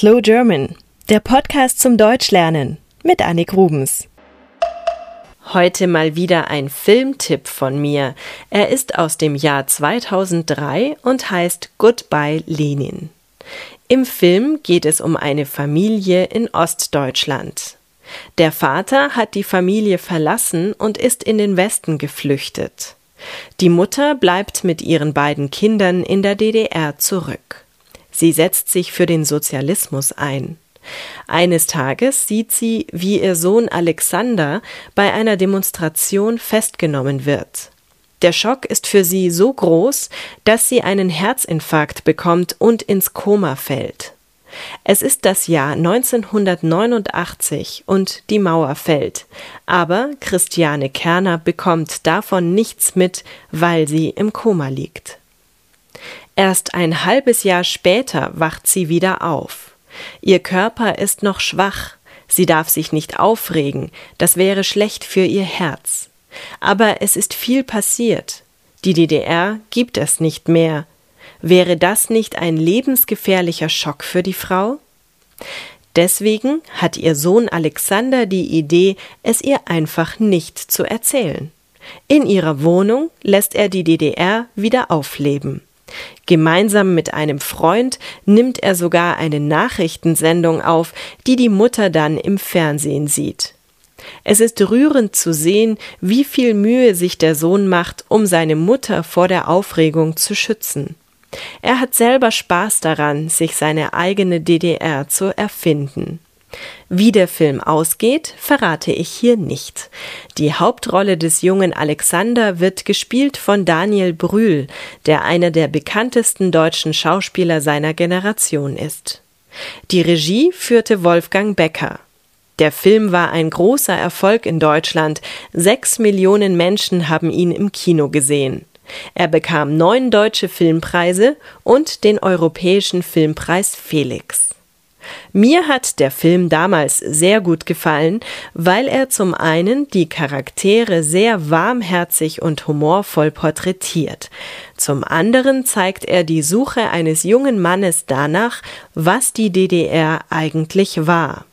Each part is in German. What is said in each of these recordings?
Slow German, der Podcast zum Deutschlernen mit Annik Rubens. Heute mal wieder ein Filmtipp von mir. Er ist aus dem Jahr 2003 und heißt Goodbye Lenin. Im Film geht es um eine Familie in Ostdeutschland. Der Vater hat die Familie verlassen und ist in den Westen geflüchtet. Die Mutter bleibt mit ihren beiden Kindern in der DDR zurück. Sie setzt sich für den Sozialismus ein. Eines Tages sieht sie, wie ihr Sohn Alexander bei einer Demonstration festgenommen wird. Der Schock ist für sie so groß, dass sie einen Herzinfarkt bekommt und ins Koma fällt. Es ist das Jahr 1989 und die Mauer fällt, aber Christiane Kerner bekommt davon nichts mit, weil sie im Koma liegt. Erst ein halbes Jahr später wacht sie wieder auf. Ihr Körper ist noch schwach, sie darf sich nicht aufregen, das wäre schlecht für ihr Herz. Aber es ist viel passiert. Die DDR gibt es nicht mehr. Wäre das nicht ein lebensgefährlicher Schock für die Frau? Deswegen hat ihr Sohn Alexander die Idee, es ihr einfach nicht zu erzählen. In ihrer Wohnung lässt er die DDR wieder aufleben. Gemeinsam mit einem Freund nimmt er sogar eine Nachrichtensendung auf, die die Mutter dann im Fernsehen sieht. Es ist rührend zu sehen, wie viel Mühe sich der Sohn macht, um seine Mutter vor der Aufregung zu schützen. Er hat selber Spaß daran, sich seine eigene DDR zu erfinden. Wie der Film ausgeht, verrate ich hier nicht. Die Hauptrolle des jungen Alexander wird gespielt von Daniel Brühl, der einer der bekanntesten deutschen Schauspieler seiner Generation ist. Die Regie führte Wolfgang Becker. Der Film war ein großer Erfolg in Deutschland. Sechs Millionen Menschen haben ihn im Kino gesehen. Er bekam neun deutsche Filmpreise und den Europäischen Filmpreis Felix. Mir hat der Film damals sehr gut gefallen, weil er zum einen die Charaktere sehr warmherzig und humorvoll porträtiert, zum anderen zeigt er die Suche eines jungen Mannes danach, was die DDR eigentlich war.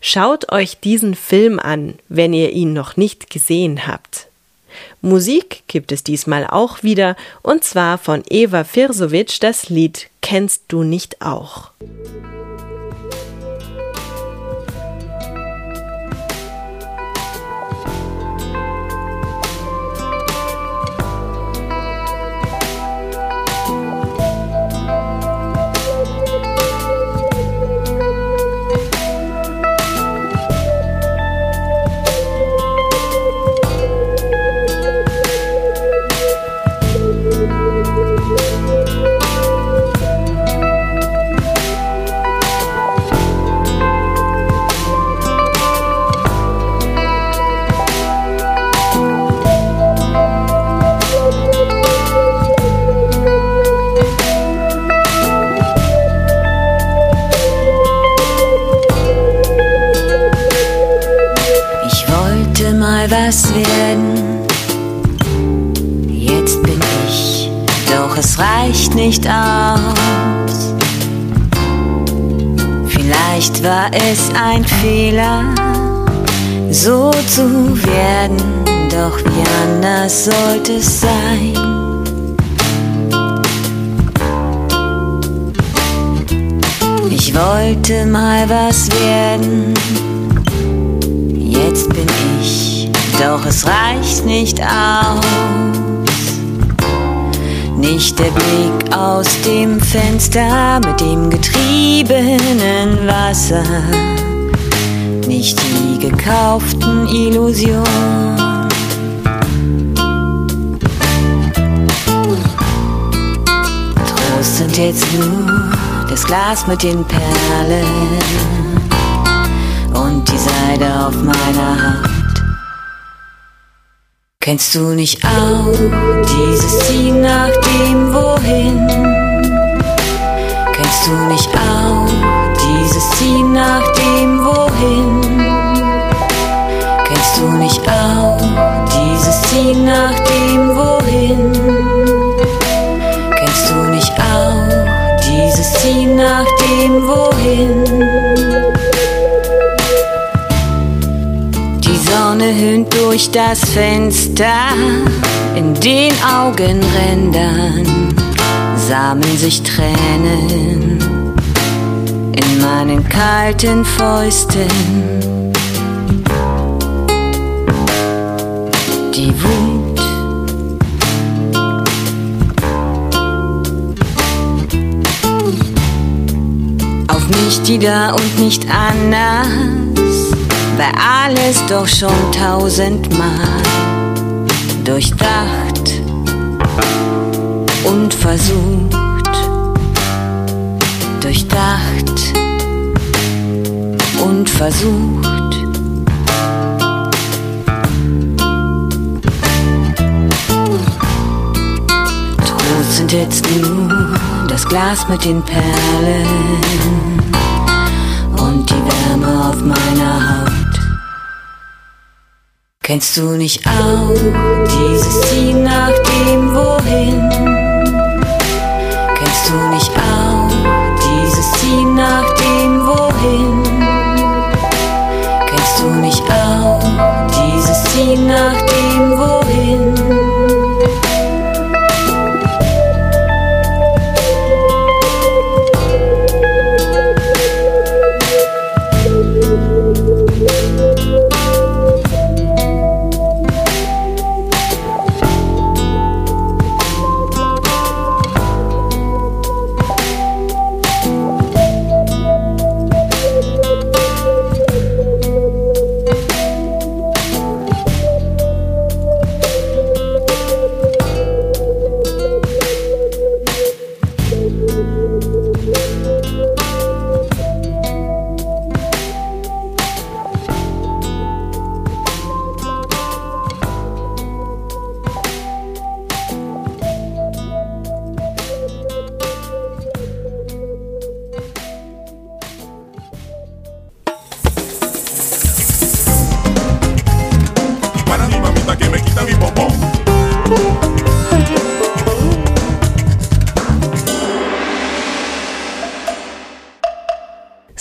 Schaut euch diesen Film an, wenn ihr ihn noch nicht gesehen habt. Musik gibt es diesmal auch wieder, und zwar von Eva Firsovic das Lied Kennst du nicht auch? Was werden. Jetzt bin ich, doch es reicht nicht aus. Vielleicht war es ein Fehler, so zu werden, doch wie anders sollte es sein. Ich wollte mal was werden, jetzt bin ich doch es reicht nicht aus. Nicht der Blick aus dem Fenster mit dem getriebenen Wasser, nicht die gekauften Illusionen. Trost sind jetzt nur das Glas mit den Perlen und die Seide auf meiner Haut. Kennst du nicht auch dieses Ziehen nach dem Wohin? Kennst du nicht auch dieses Ziehen nach dem Wohin? Kennst du nicht auch dieses Ziehen nach dem Wohin? Kennst du nicht auch dieses Ziehen nach dem Wohin? Sonne höhnt durch das Fenster, in den Augenrändern sammeln sich Tränen. In meinen kalten Fäusten. Die Wut. Auf mich, die da und nicht anders, war alles doch schon tausendmal durchdacht und versucht, durchdacht und versucht. Trost sind jetzt nur das Glas mit den Perlen Kennst du nicht auch dieses Ziehen nach dem Wohin? Kennst du nicht auch dieses Ziehen nach dem Wohin? Kennst du nicht auch dieses Ziehen nach dem